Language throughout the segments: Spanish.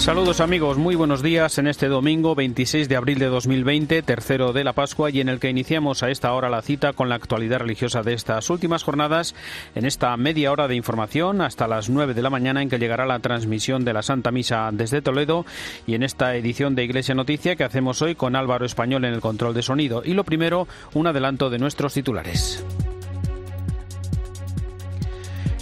Saludos amigos, muy buenos días en este domingo 26 de abril de 2020, tercero de la Pascua y en el que iniciamos a esta hora la cita con la actualidad religiosa de estas últimas jornadas en esta media hora de información hasta las 9 de la mañana en que llegará la transmisión de la Santa Misa desde Toledo y en esta edición de Iglesia Noticia que hacemos hoy con Álvaro Español en el control de sonido. Y lo primero, un adelanto de nuestros titulares.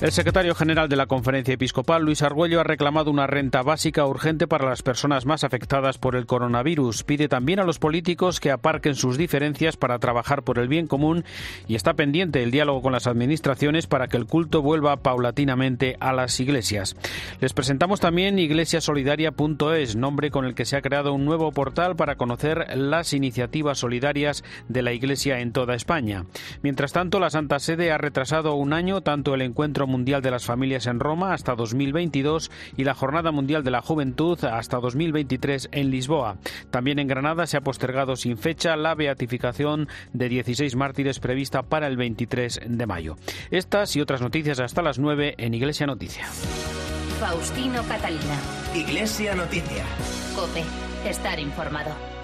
El secretario general de la Conferencia Episcopal, Luis Argüello, ha reclamado una renta básica urgente para las personas más afectadas por el coronavirus. Pide también a los políticos que aparquen sus diferencias para trabajar por el bien común y está pendiente el diálogo con las administraciones para que el culto vuelva paulatinamente a las iglesias. Les presentamos también iglesiasolidaria.es, nombre con el que se ha creado un nuevo portal para conocer las iniciativas solidarias de la Iglesia en toda España. Mientras tanto, la Santa Sede ha retrasado un año tanto el encuentro Mundial de las Familias en Roma hasta 2022 y la Jornada Mundial de la Juventud hasta 2023 en Lisboa. También en Granada se ha postergado sin fecha la beatificación de 16 mártires prevista para el 23 de mayo. Estas y otras noticias hasta las 9 en Iglesia Noticia. Faustino Catalina. Iglesia Noticia. Cope, estar informado.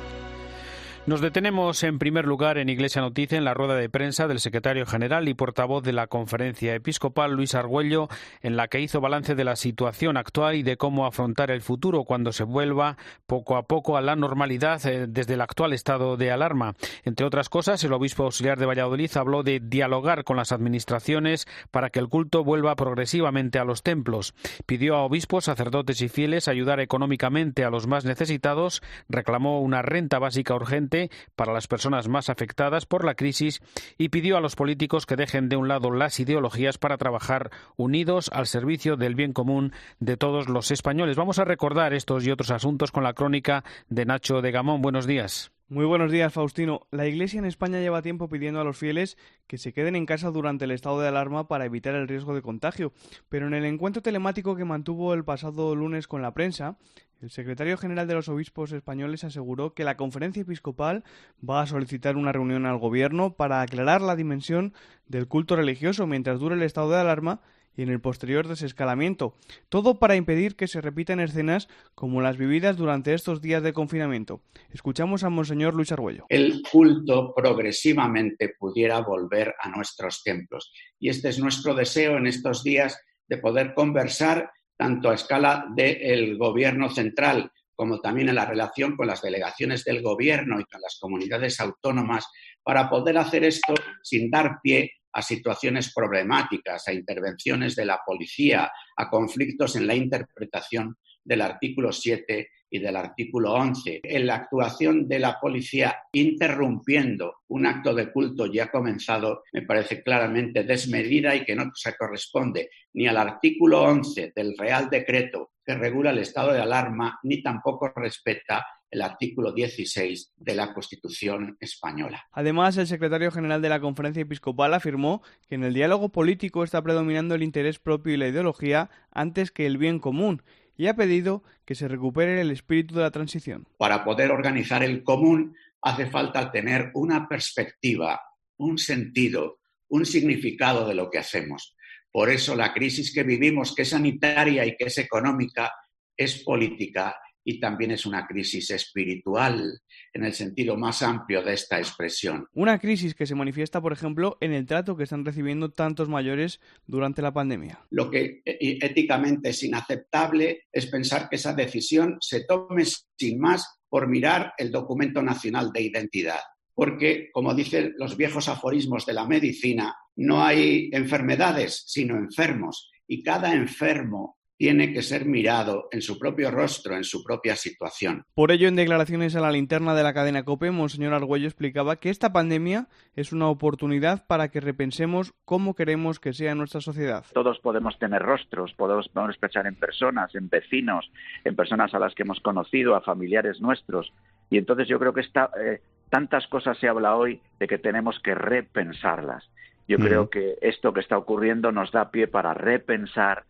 Nos detenemos en primer lugar en Iglesia Noticia en la rueda de prensa del secretario general y portavoz de la Conferencia Episcopal, Luis Argüello, en la que hizo balance de la situación actual y de cómo afrontar el futuro cuando se vuelva poco a poco a la normalidad eh, desde el actual estado de alarma. Entre otras cosas, el obispo auxiliar de Valladolid habló de dialogar con las administraciones para que el culto vuelva progresivamente a los templos. Pidió a obispos, sacerdotes y fieles ayudar económicamente a los más necesitados, reclamó una renta básica urgente para las personas más afectadas por la crisis y pidió a los políticos que dejen de un lado las ideologías para trabajar unidos al servicio del bien común de todos los españoles. Vamos a recordar estos y otros asuntos con la crónica de Nacho de Gamón. Buenos días. Muy buenos días, Faustino. La Iglesia en España lleva tiempo pidiendo a los fieles que se queden en casa durante el estado de alarma para evitar el riesgo de contagio, pero en el encuentro telemático que mantuvo el pasado lunes con la prensa, el secretario general de los obispos españoles aseguró que la conferencia episcopal va a solicitar una reunión al gobierno para aclarar la dimensión del culto religioso mientras dure el estado de alarma y en el posterior desescalamiento, todo para impedir que se repitan escenas como las vividas durante estos días de confinamiento. Escuchamos a Monseñor Luis Argüello. El culto progresivamente pudiera volver a nuestros templos. Y este es nuestro deseo en estos días de poder conversar tanto a escala del gobierno central como también en la relación con las delegaciones del gobierno y con las comunidades autónomas, para poder hacer esto sin dar pie a situaciones problemáticas, a intervenciones de la policía, a conflictos en la interpretación del artículo 7 y del artículo 11. En la actuación de la policía interrumpiendo un acto de culto ya comenzado me parece claramente desmedida y que no se corresponde ni al artículo 11 del Real Decreto que regula el estado de alarma, ni tampoco respeta el artículo 16 de la Constitución española. Además, el secretario general de la Conferencia Episcopal afirmó que en el diálogo político está predominando el interés propio y la ideología antes que el bien común y ha pedido que se recupere el espíritu de la transición. Para poder organizar el común hace falta tener una perspectiva, un sentido, un significado de lo que hacemos. Por eso la crisis que vivimos, que es sanitaria y que es económica, es política y también es una crisis espiritual en el sentido más amplio de esta expresión. Una crisis que se manifiesta, por ejemplo, en el trato que están recibiendo tantos mayores durante la pandemia. Lo que eh, éticamente es inaceptable es pensar que esa decisión se tome sin más por mirar el documento nacional de identidad. Porque, como dicen los viejos aforismos de la medicina, no hay enfermedades, sino enfermos. Y cada enfermo tiene que ser mirado en su propio rostro, en su propia situación. Por ello, en declaraciones a la linterna de la cadena COPE, Monseñor Argüello explicaba que esta pandemia es una oportunidad para que repensemos cómo queremos que sea nuestra sociedad. Todos podemos tener rostros, podemos, podemos pensar en personas, en vecinos, en personas a las que hemos conocido, a familiares nuestros. Y entonces yo creo que esta, eh, tantas cosas se habla hoy de que tenemos que repensarlas. Yo creo que esto que está ocurriendo nos da pie para repensar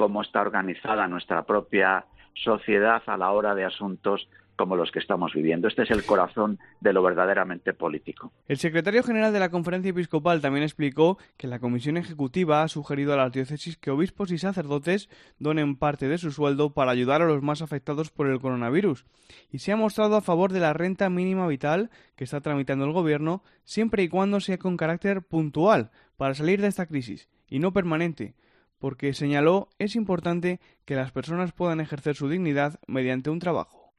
cómo está organizada nuestra propia sociedad a la hora de asuntos como los que estamos viviendo. Este es el corazón de lo verdaderamente político. El secretario general de la Conferencia Episcopal también explicó que la Comisión Ejecutiva ha sugerido a las diócesis que obispos y sacerdotes donen parte de su sueldo para ayudar a los más afectados por el coronavirus y se ha mostrado a favor de la renta mínima vital que está tramitando el Gobierno siempre y cuando sea con carácter puntual para salir de esta crisis y no permanente porque señaló es importante que las personas puedan ejercer su dignidad mediante un trabajo.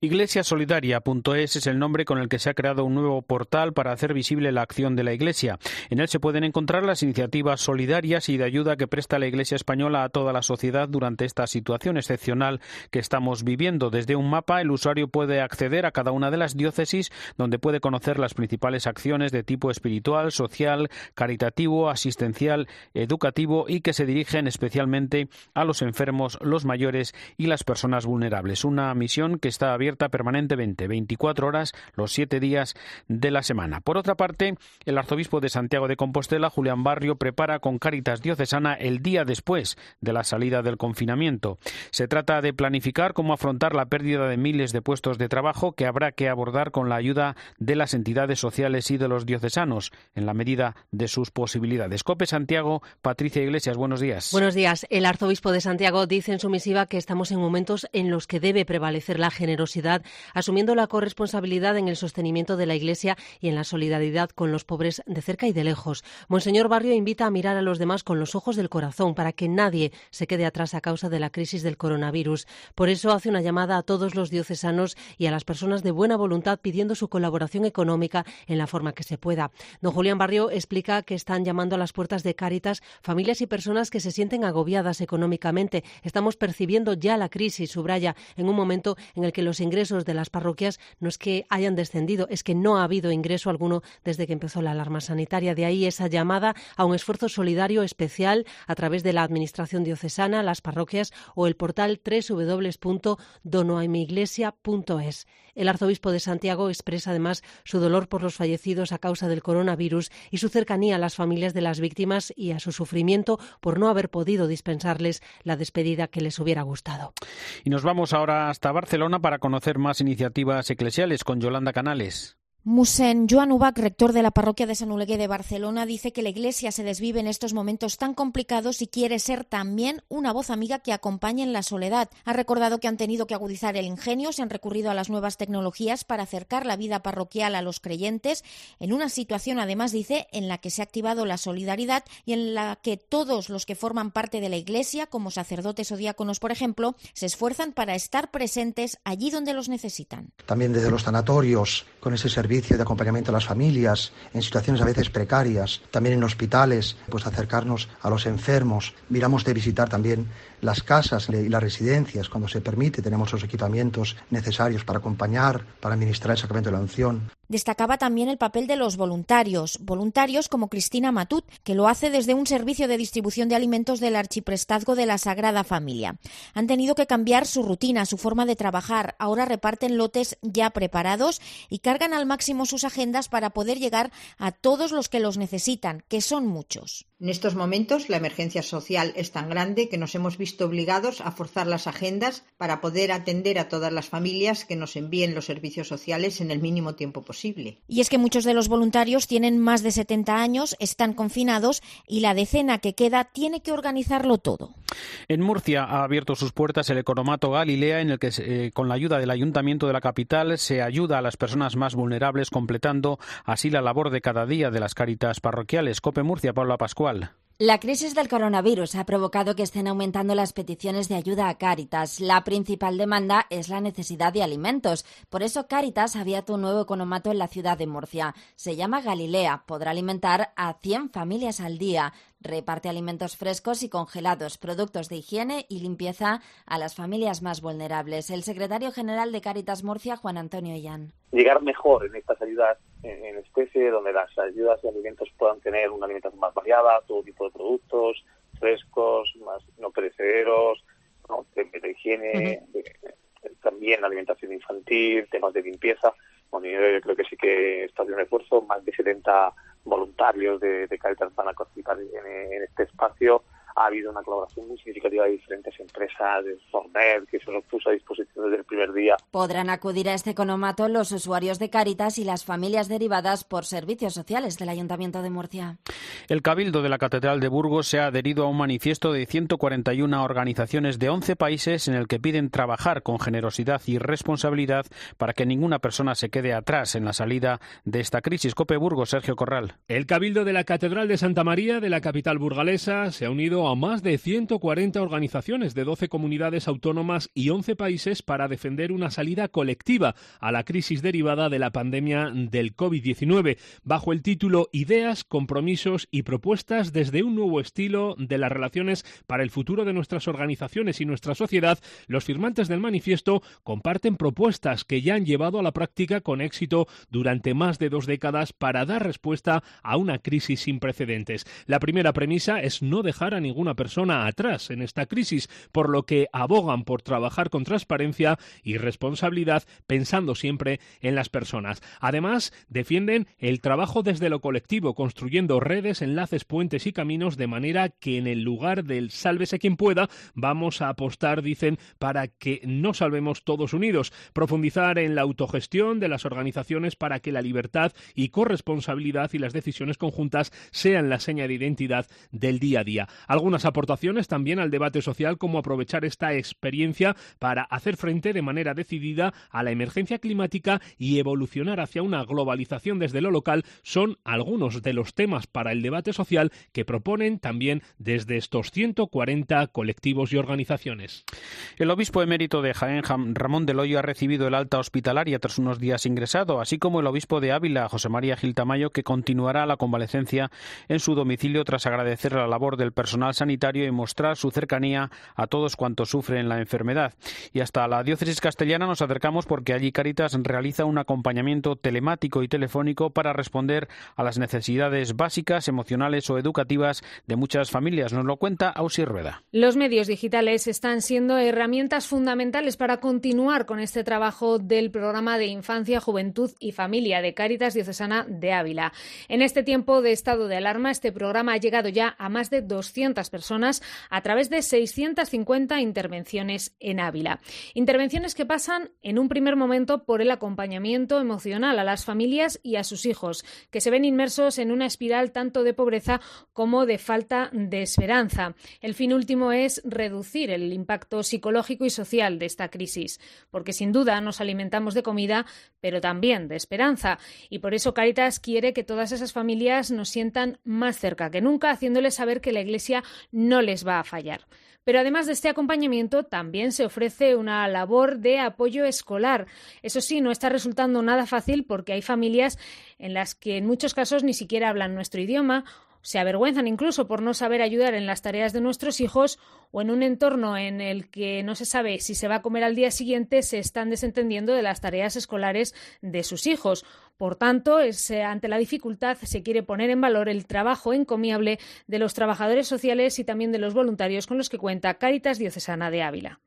Iglesiasolidaria.es es el nombre con el que se ha creado un nuevo portal para hacer visible la acción de la Iglesia. En él se pueden encontrar las iniciativas solidarias y de ayuda que presta la Iglesia española a toda la sociedad durante esta situación excepcional que estamos viviendo. Desde un mapa, el usuario puede acceder a cada una de las diócesis donde puede conocer las principales acciones de tipo espiritual, social, caritativo, asistencial, educativo y que se dirigen especialmente a los enfermos, los mayores y las personas vulnerables. Una misión que está abierta permanentemente 24 horas los siete días de la semana. Por otra parte, el arzobispo de Santiago de Compostela, Julián Barrio, prepara con Caritas Diocesana el día después de la salida del confinamiento. Se trata de planificar cómo afrontar la pérdida de miles de puestos de trabajo que habrá que abordar con la ayuda de las entidades sociales y de los diocesanos, en la medida de sus posibilidades. Cope Santiago, Patricia Iglesias, buenos días. Buenos días. El arzobispo de Santiago dice en su misiva que estamos en momentos en los que debe prevalecer la generosidad, asumiendo la corresponsabilidad en el sostenimiento de la Iglesia y en la solidaridad con los pobres de cerca y de lejos. Monseñor Barrio invita a mirar a los demás con los ojos del corazón para que nadie se quede atrás a causa de la crisis del coronavirus. Por eso hace una llamada a todos los diocesanos y a las personas de buena voluntad pidiendo su colaboración económica en la forma que se pueda. Don Julián Barrio explica que están llamando a las puertas de Cáritas familias y personas que se sienten agobiadas económicamente. Estamos percibiendo ya la crisis, subraya, en un momento en el que los ingresos de las parroquias no es que hayan descendido, es que no ha habido ingreso alguno desde que empezó la alarma sanitaria. De ahí esa llamada a un esfuerzo solidario especial a través de la Administración diocesana, las parroquias o el portal www.donoaimiglesia.es. El arzobispo de Santiago expresa además su dolor por los fallecidos a causa del coronavirus y su cercanía a las familias de las víctimas y a su sufrimiento por no haber podido dispensarles la despedida que les hubiera gustado. Y nos vamos ahora hasta Barcelona para conocer más iniciativas eclesiales con Yolanda Canales. Musén Joan Ubach, rector de la parroquia de San Oleguer de Barcelona, dice que la Iglesia se desvive en estos momentos tan complicados y quiere ser también una voz amiga que acompañe en la soledad. Ha recordado que han tenido que agudizar el ingenio, se han recurrido a las nuevas tecnologías para acercar la vida parroquial a los creyentes, en una situación, además, dice, en la que se ha activado la solidaridad y en la que todos los que forman parte de la Iglesia, como sacerdotes o diáconos, por ejemplo, se esfuerzan para estar presentes allí donde los necesitan. También desde los sanatorios, con ese servicio de acompañamiento a las familias en situaciones a veces precarias, también en hospitales, pues acercarnos a los enfermos. Miramos de visitar también las casas y las residencias cuando se permite, tenemos los equipamientos necesarios para acompañar, para administrar el sacramento de la unción. Destacaba también el papel de los voluntarios, voluntarios como Cristina Matut, que lo hace desde un servicio de distribución de alimentos del Archiprestazgo de la Sagrada Familia. Han tenido que cambiar su rutina, su forma de trabajar. Ahora reparten lotes ya preparados y cargan al máximo sus agendas para poder llegar a todos los que los necesitan, que son muchos. En estos momentos la emergencia social es tan grande que nos hemos visto obligados a forzar las agendas para poder atender a todas las familias que nos envíen los servicios sociales en el mínimo tiempo posible. Y es que muchos de los voluntarios tienen más de 70 años, están confinados y la decena que queda tiene que organizarlo todo. En Murcia ha abierto sus puertas el economato Galilea en el que eh, con la ayuda del ayuntamiento de la capital se ayuda a las personas más vulnerables completando así la labor de cada día de las caritas parroquiales. Cope Murcia, Pablo Pascual. La crisis del coronavirus ha provocado que estén aumentando las peticiones de ayuda a Cáritas. La principal demanda es la necesidad de alimentos. Por eso Cáritas ha abierto un nuevo economato en la ciudad de Murcia. Se llama Galilea. Podrá alimentar a 100 familias al día. Reparte alimentos frescos y congelados, productos de higiene y limpieza a las familias más vulnerables. El secretario general de Cáritas Murcia, Juan Antonio Illán. Llegar mejor en estas ayudas en especie, donde las ayudas de alimentos puedan tener una alimentación más variada, todo tipo de productos, frescos, más no perecederos, de, higiene, también alimentación infantil, temas de limpieza. Bueno, yo creo que sí que está haciendo un esfuerzo, más de 70 voluntarios de, de Caritas van a participar en, este espacio ha habido una colaboración muy significativa de diferentes empresas, de Forner, que se nos puso a disposición desde el primer día. Podrán acudir a este economato los usuarios de Caritas y las familias derivadas por servicios sociales del Ayuntamiento de Murcia. El Cabildo de la Catedral de Burgos se ha adherido a un manifiesto de 141 organizaciones de 11 países en el que piden trabajar con generosidad y responsabilidad para que ninguna persona se quede atrás en la salida de esta crisis. Cope Burgos, Sergio Corral. El Cabildo de la Catedral de Santa María de la capital burgalesa se ha unido a más de 140 organizaciones de 12 comunidades autónomas y 11 países para defender una salida colectiva a la crisis derivada de la pandemia del COVID-19, bajo el título Ideas, compromisos y propuestas desde un nuevo estilo de las relaciones para el futuro de nuestras organizaciones y nuestra sociedad. Los firmantes del manifiesto comparten propuestas que ya han llevado a la práctica con éxito durante más de dos décadas para dar respuesta a una crisis sin precedentes. La primera premisa es no dejar a ninguna persona atrás en esta crisis, por lo que abogan por trabajar con transparencia y responsabilidad pensando siempre en las personas. Además, defienden el trabajo desde lo colectivo, construyendo redes, enlaces, puentes y caminos de manera que en el lugar del sálvese quien pueda, vamos a apostar, dicen, para que no salvemos todos unidos, profundizar en la autogestión de las organizaciones para que la libertad y corresponsabilidad y las decisiones conjuntas sean la seña de identidad del día a día. Algunas aportaciones también al debate social como aprovechar esta experiencia para hacer frente de manera decidida a la emergencia climática y evolucionar hacia una globalización desde lo local son algunos de los temas para el debate social que proponen también desde estos 140 colectivos y organizaciones. El obispo emérito de Jaén, Ramón del ha recibido el alta hospitalaria tras unos días ingresado, así como el obispo de Ávila, José María Gil Tamayo, que continuará la convalecencia en su domicilio tras agradecer la labor del personal sanitario y mostrar su cercanía a todos cuantos sufren la enfermedad. Y hasta la diócesis castellana nos acercamos porque allí Caritas realiza un acompañamiento telemático y telefónico para responder a las necesidades básicas, emocionales o educativas de muchas familias. Nos lo cuenta Ausi Rueda. Los medios digitales están siendo herramientas fundamentales para continuar con este trabajo del programa de infancia, juventud y familia de Caritas Diocesana de Ávila. En este tiempo de estado de alarma, este programa ha llegado ya a más de 200 personas a través de 650 intervenciones en Ávila. Intervenciones que pasan en un primer momento por el acompañamiento emocional a las familias y a sus hijos, que se ven inmersos en una espiral tanto de pobreza como de falta de esperanza. El fin último es reducir el impacto psicológico y social de esta crisis, porque sin duda nos alimentamos de comida, pero también de esperanza. Y por eso Caritas quiere que todas esas familias nos sientan más cerca que nunca, haciéndoles saber que la Iglesia no les va a fallar. Pero además de este acompañamiento, también se ofrece una labor de apoyo escolar. Eso sí, no está resultando nada fácil porque hay familias en las que en muchos casos ni siquiera hablan nuestro idioma se avergüenzan incluso por no saber ayudar en las tareas de nuestros hijos o en un entorno en el que no se sabe si se va a comer al día siguiente se están desentendiendo de las tareas escolares de sus hijos. Por tanto, ante la dificultad se quiere poner en valor el trabajo encomiable de los trabajadores sociales y también de los voluntarios con los que cuenta Cáritas Diocesana de Ávila.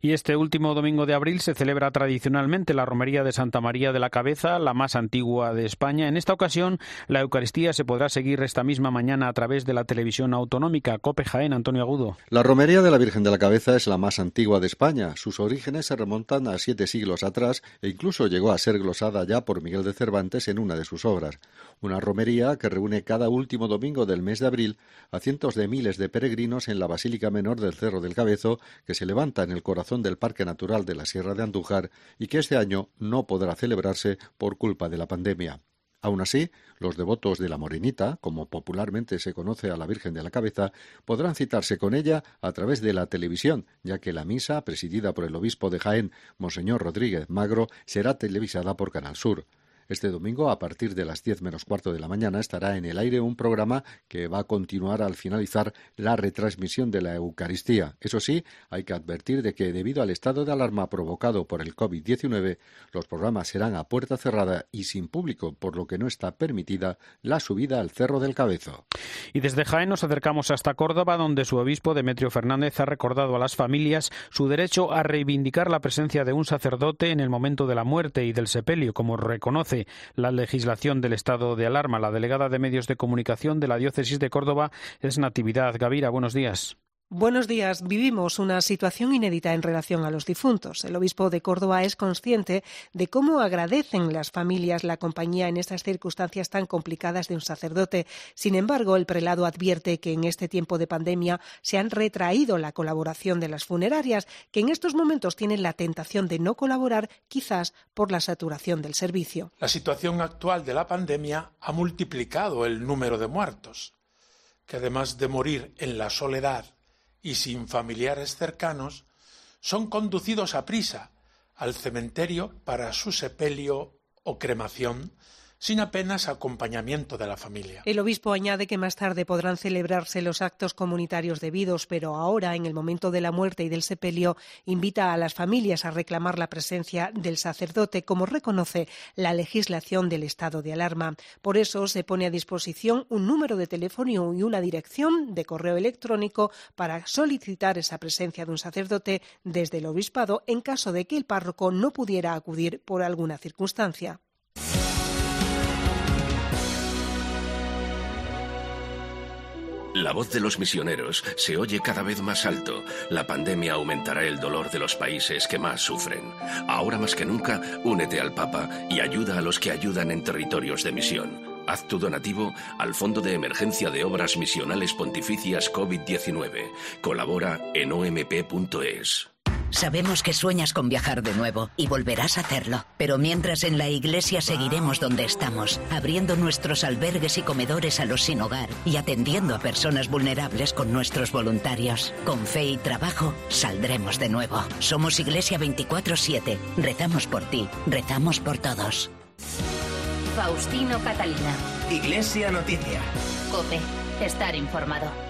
Y este último domingo de abril se celebra tradicionalmente la romería de Santa María de la Cabeza, la más antigua de España. En esta ocasión, la Eucaristía se podrá seguir esta misma mañana a través de la televisión autonómica Cope Jaén, Antonio Agudo. La romería de la Virgen de la Cabeza es la más antigua de España. Sus orígenes se remontan a siete siglos atrás e incluso llegó a ser glosada ya por Miguel de Cervantes en una de sus obras. Una romería que reúne cada último domingo del mes de abril a cientos de miles de peregrinos en la Basílica Menor del Cerro del Cabezo, que se levanta en el corazón del Parque Natural de la Sierra de Andújar y que este año no podrá celebrarse por culpa de la pandemia. Aún así, los devotos de la Morenita, como popularmente se conoce a la Virgen de la Cabeza, podrán citarse con ella a través de la televisión, ya que la misa, presidida por el obispo de Jaén, Monseñor Rodríguez Magro, será televisada por Canal Sur. Este domingo, a partir de las diez menos cuarto de la mañana, estará en el aire un programa que va a continuar al finalizar la retransmisión de la Eucaristía. Eso sí, hay que advertir de que debido al estado de alarma provocado por el COVID-19, los programas serán a puerta cerrada y sin público, por lo que no está permitida la subida al Cerro del Cabezo. Y desde Jaén nos acercamos hasta Córdoba, donde su obispo Demetrio Fernández ha recordado a las familias su derecho a reivindicar la presencia de un sacerdote en el momento de la muerte y del sepelio, como reconoce la legislación del estado de alarma. La delegada de Medios de Comunicación de la Diócesis de Córdoba es Natividad Gavira. Buenos días. Buenos días. Vivimos una situación inédita en relación a los difuntos. El obispo de Córdoba es consciente de cómo agradecen las familias la compañía en estas circunstancias tan complicadas de un sacerdote. Sin embargo, el prelado advierte que en este tiempo de pandemia se han retraído la colaboración de las funerarias, que en estos momentos tienen la tentación de no colaborar, quizás por la saturación del servicio. La situación actual de la pandemia ha multiplicado el número de muertos, que además de morir en la soledad, y sin familiares cercanos, son conducidos a prisa al cementerio para su sepelio o cremación sin apenas acompañamiento de la familia. El obispo añade que más tarde podrán celebrarse los actos comunitarios debidos, pero ahora, en el momento de la muerte y del sepelio, invita a las familias a reclamar la presencia del sacerdote, como reconoce la legislación del estado de alarma. Por eso se pone a disposición un número de teléfono y una dirección de correo electrónico para solicitar esa presencia de un sacerdote desde el obispado en caso de que el párroco no pudiera acudir por alguna circunstancia. La voz de los misioneros se oye cada vez más alto. La pandemia aumentará el dolor de los países que más sufren. Ahora más que nunca, únete al Papa y ayuda a los que ayudan en territorios de misión. Haz tu donativo al Fondo de Emergencia de Obras Misionales Pontificias COVID-19. Colabora en omp.es. Sabemos que sueñas con viajar de nuevo y volverás a hacerlo. Pero mientras en la iglesia seguiremos donde estamos, abriendo nuestros albergues y comedores a los sin hogar y atendiendo a personas vulnerables con nuestros voluntarios. Con fe y trabajo saldremos de nuevo. Somos Iglesia 24-7. Rezamos por ti, rezamos por todos. Faustino Catalina. Iglesia Noticia. Cope. Estar informado.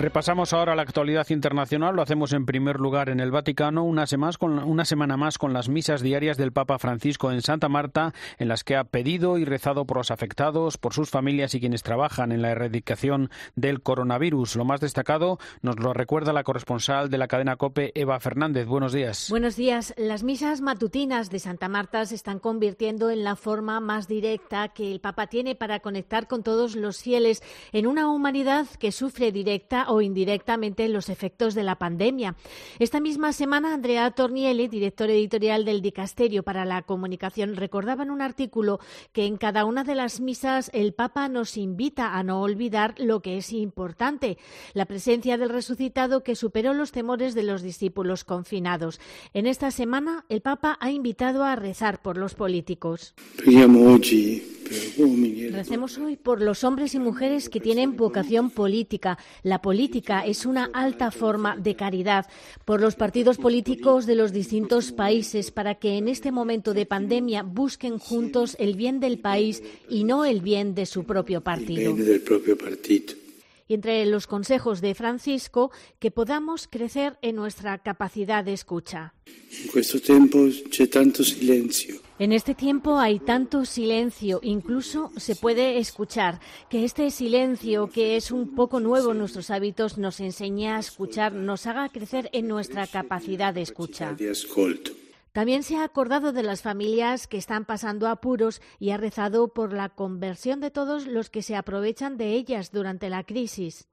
Repasamos ahora la actualidad internacional. Lo hacemos en primer lugar en el Vaticano, una, una, semana más con las misas diarias del Papa Francisco en Santa Marta, en las que ha pedido y rezado por los afectados, por sus familias y quienes trabajan en la erradicación del coronavirus. Lo más destacado nos lo recuerda la corresponsal de la cadena COPE, Eva Fernández. Buenos días. Buenos días. Las misas matutinas de Santa Marta se están convirtiendo en la forma más directa que el Papa tiene para conectar con todos los fieles en una humanidad que sufre directa o indirectamente los efectos de la pandemia. Esta misma semana, Andrea Tornielli, director editorial del Dicasterio para la Comunicación, recordaba en un artículo que en cada una de las misas el Papa nos invita a no olvidar lo que es importante, la presencia del resucitado que superó los temores de los discípulos confinados. En esta semana, el Papa ha invitado a rezar por los políticos. Recemos hoy por los hombres y mujeres que tienen vocación política. La política es una alta forma de caridad. Por los partidos políticos de los distintos países para que en este momento de pandemia busquen juntos el bien del país y no el bien de su propio partido y entre los consejos de Francisco que podamos crecer en nuestra capacidad de escucha. En este tiempo hay tanto silencio, incluso se puede escuchar que este silencio, que es un poco nuevo en nuestros hábitos, nos enseña a escuchar, nos haga crecer en nuestra capacidad de escucha. También se ha acordado de las familias que están pasando apuros y ha rezado por la conversión de todos los que se aprovechan de ellas durante la crisis.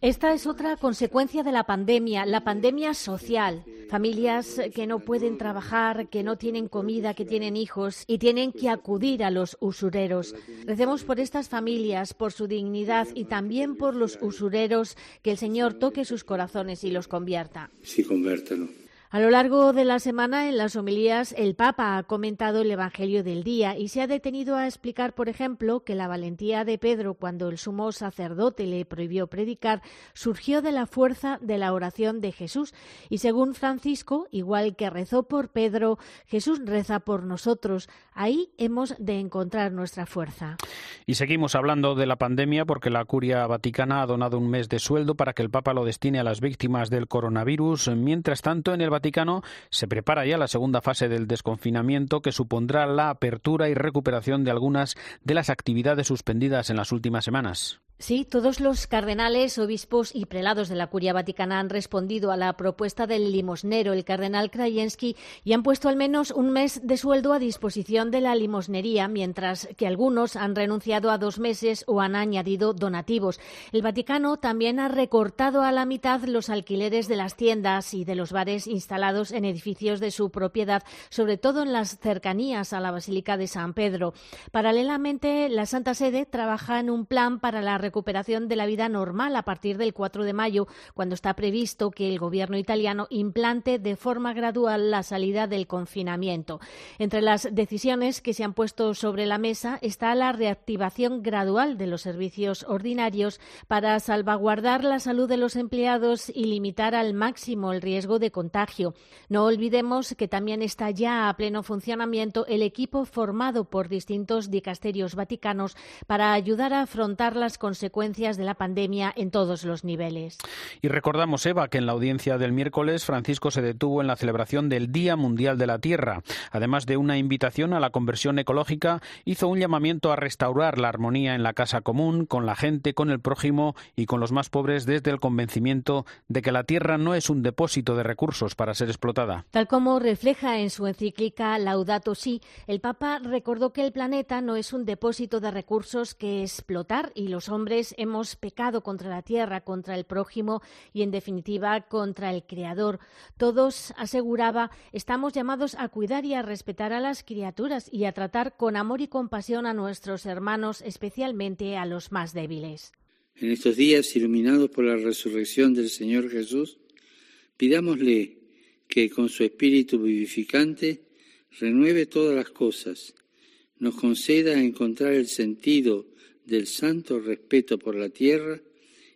Esta es otra consecuencia de la pandemia, la pandemia social. Familias que no pueden trabajar, que no tienen comida, que tienen hijos y tienen que acudir a los usureros. Recemos por estas familias, por su dignidad y también por los usureros, que el Señor toque sus corazones y los convierta. Sí, a lo largo de la semana, en las homilías, el Papa ha comentado el Evangelio del día y se ha detenido a explicar, por ejemplo, que la valentía de Pedro cuando el sumo sacerdote le prohibió predicar surgió de la fuerza de la oración de Jesús. Y según Francisco, igual que rezó por Pedro, Jesús reza por nosotros. Ahí hemos de encontrar nuestra fuerza. Y seguimos hablando de la pandemia porque la Curia Vaticana ha donado un mes de sueldo para que el Papa lo destine a las víctimas del coronavirus. Mientras tanto, en el Vaticano se prepara ya la segunda fase del desconfinamiento que supondrá la apertura y recuperación de algunas de las actividades suspendidas en las últimas semanas. Sí, todos los cardenales, obispos y prelados de la Curia Vaticana han respondido a la propuesta del limosnero, el cardenal Krajewski, y han puesto al menos un mes de sueldo a disposición de la limosnería, mientras que algunos han renunciado a dos meses o han añadido donativos. El Vaticano también ha recortado a la mitad los alquileres de las tiendas y de los bares instalados en edificios de su propiedad, sobre todo en las cercanías a la Basílica de San Pedro. Paralelamente, la Santa Sede trabaja en un plan para la recuperación de la vida normal a partir del 4 de mayo, cuando está previsto que el gobierno italiano implante de forma gradual la salida del confinamiento. Entre las decisiones que se han puesto sobre la mesa está la reactivación gradual de los servicios ordinarios para salvaguardar la salud de los empleados y limitar al máximo el riesgo de contagio. No olvidemos que también está ya a pleno funcionamiento el equipo formado por distintos dicasterios vaticanos para ayudar a afrontar las consecuencias consecuencias de la pandemia en todos los niveles. Y recordamos, Eva, que en la audiencia del miércoles Francisco se detuvo en la celebración del Día Mundial de la Tierra. Además de una invitación a la conversión ecológica, hizo un llamamiento a restaurar la armonía en la casa común, con la gente, con el prójimo y con los más pobres desde el convencimiento de que la Tierra no es un depósito de recursos para ser explotada. Tal como refleja en su encíclica Laudato Si, el Papa recordó que el planeta no es un depósito de recursos que explotar y los hombres hombres hemos pecado contra la tierra, contra el prójimo y, en definitiva, contra el Creador. Todos, aseguraba, estamos llamados a cuidar y a respetar a las criaturas y a tratar con amor y compasión a nuestros hermanos, especialmente a los más débiles. En estos días, iluminados por la resurrección del Señor Jesús, pidámosle que con su espíritu vivificante renueve todas las cosas, nos conceda encontrar el sentido del santo respeto por la tierra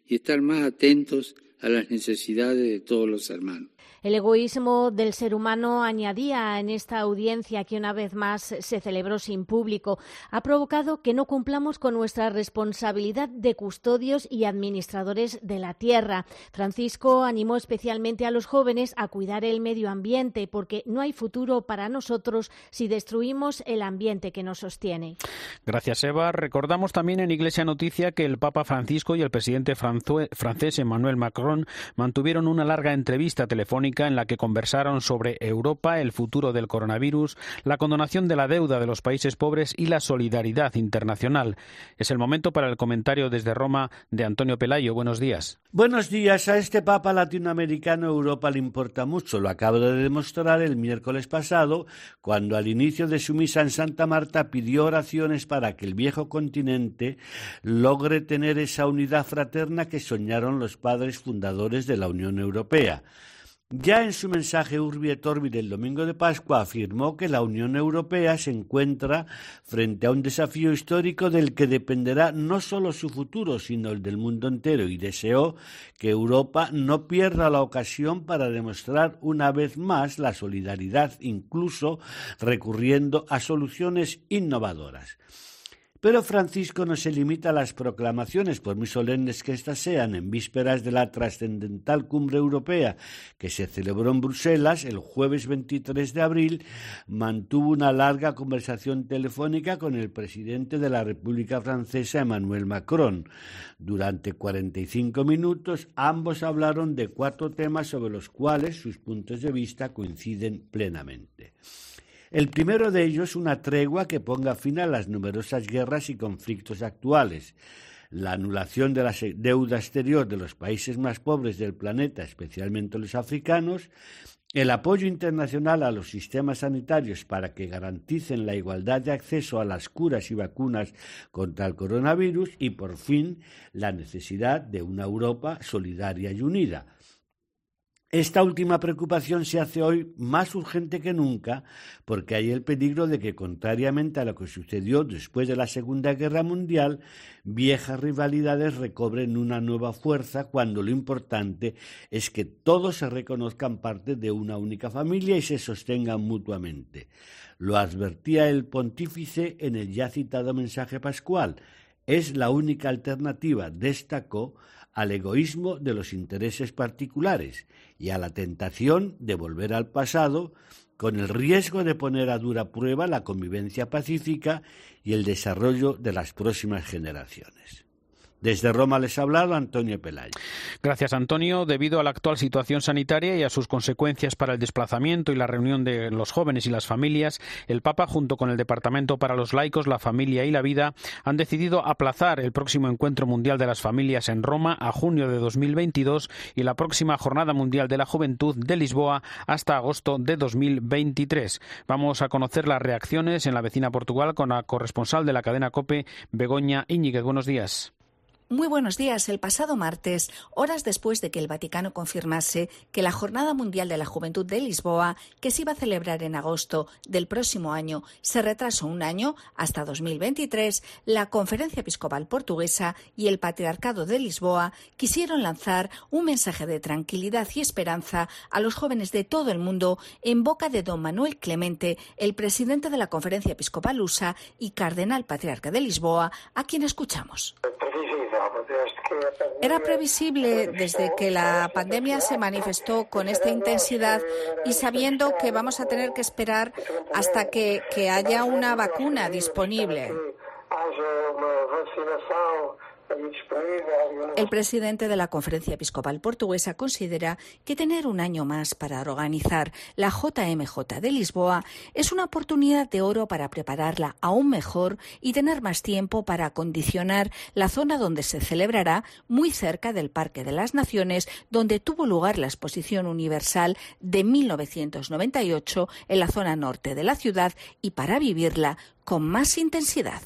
y estar más atentos a las necesidades de todos los hermanos. El egoísmo del ser humano, añadía en esta audiencia que una vez más se celebró sin público, ha provocado que no cumplamos con nuestra responsabilidad de custodios y administradores de la tierra. Francisco animó especialmente a los jóvenes a cuidar el medio ambiente porque no hay futuro para nosotros si destruimos el ambiente que nos sostiene. Gracias, Eva. Recordamos también en Iglesia Noticia que el Papa Francisco y el presidente francés Emmanuel Macron mantuvieron una larga entrevista telefónica en la que conversaron sobre Europa, el futuro del coronavirus, la condonación de la deuda de los países pobres y la solidaridad internacional. Es el momento para el comentario desde Roma de Antonio Pelayo. Buenos días. Buenos días. A este Papa latinoamericano Europa le importa mucho. Lo acaba de demostrar el miércoles pasado, cuando al inicio de su misa en Santa Marta pidió oraciones para que el viejo continente logre tener esa unidad fraterna que soñaron los padres fundadores de la Unión Europea. Ya en su mensaje Urbi et Orbi del domingo de Pascua afirmó que la Unión Europea se encuentra frente a un desafío histórico del que dependerá no solo su futuro, sino el del mundo entero y deseó que Europa no pierda la ocasión para demostrar una vez más la solidaridad, incluso recurriendo a soluciones innovadoras. Pero Francisco no se limita a las proclamaciones, por muy solemnes que éstas sean, en vísperas de la trascendental cumbre europea que se celebró en Bruselas el jueves 23 de abril, mantuvo una larga conversación telefónica con el presidente de la República Francesa, Emmanuel Macron. Durante 45 minutos, ambos hablaron de cuatro temas sobre los cuales sus puntos de vista coinciden plenamente. El primero de ellos, una tregua que ponga fin a las numerosas guerras y conflictos actuales, la anulación de la deuda exterior de los países más pobres del planeta, especialmente los africanos, el apoyo internacional a los sistemas sanitarios para que garanticen la igualdad de acceso a las curas y vacunas contra el coronavirus. Y, por fin, la necesidad de una Europa solidaria y unida esta última preocupación se hace hoy más urgente que nunca porque hay el peligro de que, contrariamente a lo que sucedió después de la Segunda Guerra Mundial, viejas rivalidades recobren una nueva fuerza cuando lo importante es que todos se reconozcan parte de una única familia y se sostengan mutuamente. Lo advertía el pontífice en el ya citado mensaje pascual. Es la única alternativa, destacó, al egoísmo de los intereses particulares y a la tentación de volver al pasado con el riesgo de poner a dura prueba la convivencia pacífica y el desarrollo de las próximas generaciones. Desde Roma les ha hablado Antonio Pelayo. Gracias, Antonio. Debido a la actual situación sanitaria y a sus consecuencias para el desplazamiento y la reunión de los jóvenes y las familias, el Papa, junto con el Departamento para los Laicos, la Familia y la Vida, han decidido aplazar el próximo Encuentro Mundial de las Familias en Roma a junio de 2022 y la próxima Jornada Mundial de la Juventud de Lisboa hasta agosto de 2023. Vamos a conocer las reacciones en la vecina Portugal con la corresponsal de la cadena COPE, Begoña Íñiguez. Buenos días. Muy buenos días. El pasado martes, horas después de que el Vaticano confirmase que la Jornada Mundial de la Juventud de Lisboa, que se iba a celebrar en agosto del próximo año, se retrasó un año hasta 2023, la Conferencia Episcopal Portuguesa y el Patriarcado de Lisboa quisieron lanzar un mensaje de tranquilidad y esperanza a los jóvenes de todo el mundo en boca de don Manuel Clemente, el presidente de la Conferencia Episcopal USA y cardenal patriarca de Lisboa, a quien escuchamos. Era previsible desde que la pandemia se manifestó con esta intensidad y sabiendo que vamos a tener que esperar hasta que, que haya una vacuna disponible. El presidente de la Conferencia Episcopal Portuguesa considera que tener un año más para organizar la JMJ de Lisboa es una oportunidad de oro para prepararla aún mejor y tener más tiempo para acondicionar la zona donde se celebrará, muy cerca del Parque de las Naciones, donde tuvo lugar la Exposición Universal de 1998 en la zona norte de la ciudad y para vivirla con más intensidad.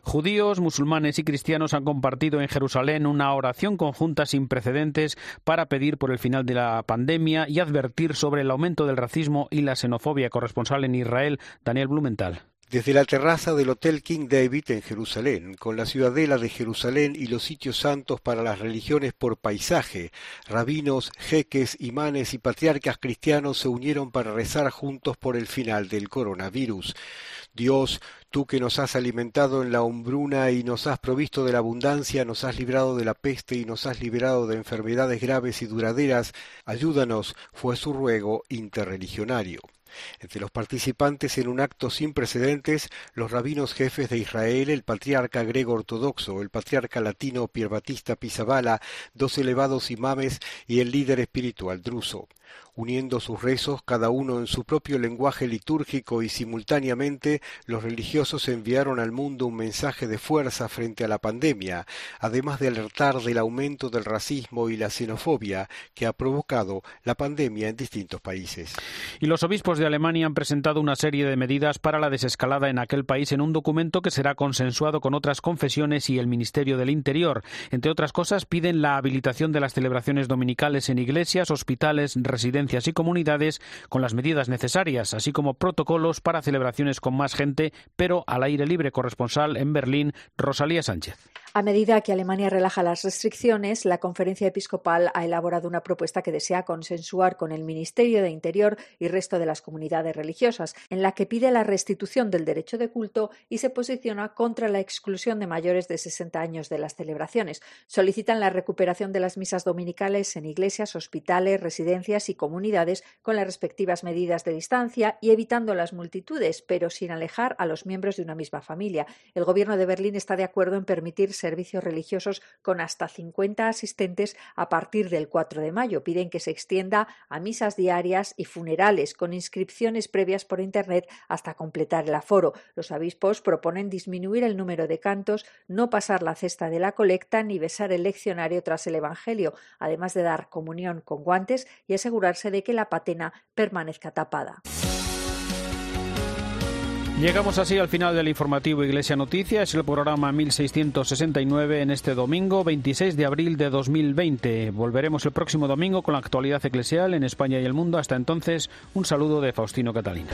Judíos, musulmanes y cristianos han compartido en Jerusalén una oración conjunta sin precedentes para pedir por el final de la pandemia y advertir sobre el aumento del racismo y la xenofobia. Corresponsal en Israel, Daniel Blumenthal. Desde la terraza del Hotel King David en Jerusalén, con la ciudadela de Jerusalén y los sitios santos para las religiones por paisaje, rabinos, jeques, imanes y patriarcas cristianos se unieron para rezar juntos por el final del coronavirus. Dios, tú que nos has alimentado en la hombruna y nos has provisto de la abundancia, nos has librado de la peste y nos has liberado de enfermedades graves y duraderas, ayúdanos, fue su ruego interreligionario. Entre los participantes en un acto sin precedentes, los rabinos jefes de Israel, el patriarca griego ortodoxo, el patriarca latino Pier Batista Pisabala, dos elevados imames y el líder espiritual druso uniendo sus rezos cada uno en su propio lenguaje litúrgico y simultáneamente los religiosos enviaron al mundo un mensaje de fuerza frente a la pandemia, además de alertar del aumento del racismo y la xenofobia que ha provocado la pandemia en distintos países. Y los obispos de Alemania han presentado una serie de medidas para la desescalada en aquel país en un documento que será consensuado con otras confesiones y el Ministerio del Interior. Entre otras cosas, piden la habilitación de las celebraciones dominicales en iglesias, hospitales, residencias y comunidades con las medidas necesarias, así como protocolos para celebraciones con más gente, pero al aire libre. Corresponsal en Berlín, Rosalía Sánchez. A medida que Alemania relaja las restricciones, la conferencia episcopal ha elaborado una propuesta que desea consensuar con el Ministerio de Interior y resto de las comunidades religiosas, en la que pide la restitución del derecho de culto y se posiciona contra la exclusión de mayores de 60 años de las celebraciones. Solicitan la recuperación de las misas dominicales en iglesias, hospitales, residencias y comunidades con las respectivas medidas de distancia y evitando las multitudes, pero sin alejar a los miembros de una misma familia. El gobierno de Berlín está de acuerdo en permitir servicios religiosos con hasta 50 asistentes a partir del 4 de mayo. Piden que se extienda a misas diarias y funerales con inscripciones previas por Internet hasta completar el aforo. Los obispos proponen disminuir el número de cantos, no pasar la cesta de la colecta ni besar el leccionario tras el Evangelio, además de dar comunión con guantes y asegurarse de que la patena permanezca tapada. Llegamos así al final del informativo Iglesia Noticias, el programa 1669 en este domingo 26 de abril de 2020. Volveremos el próximo domingo con la actualidad eclesial en España y el mundo. Hasta entonces, un saludo de Faustino Catalina.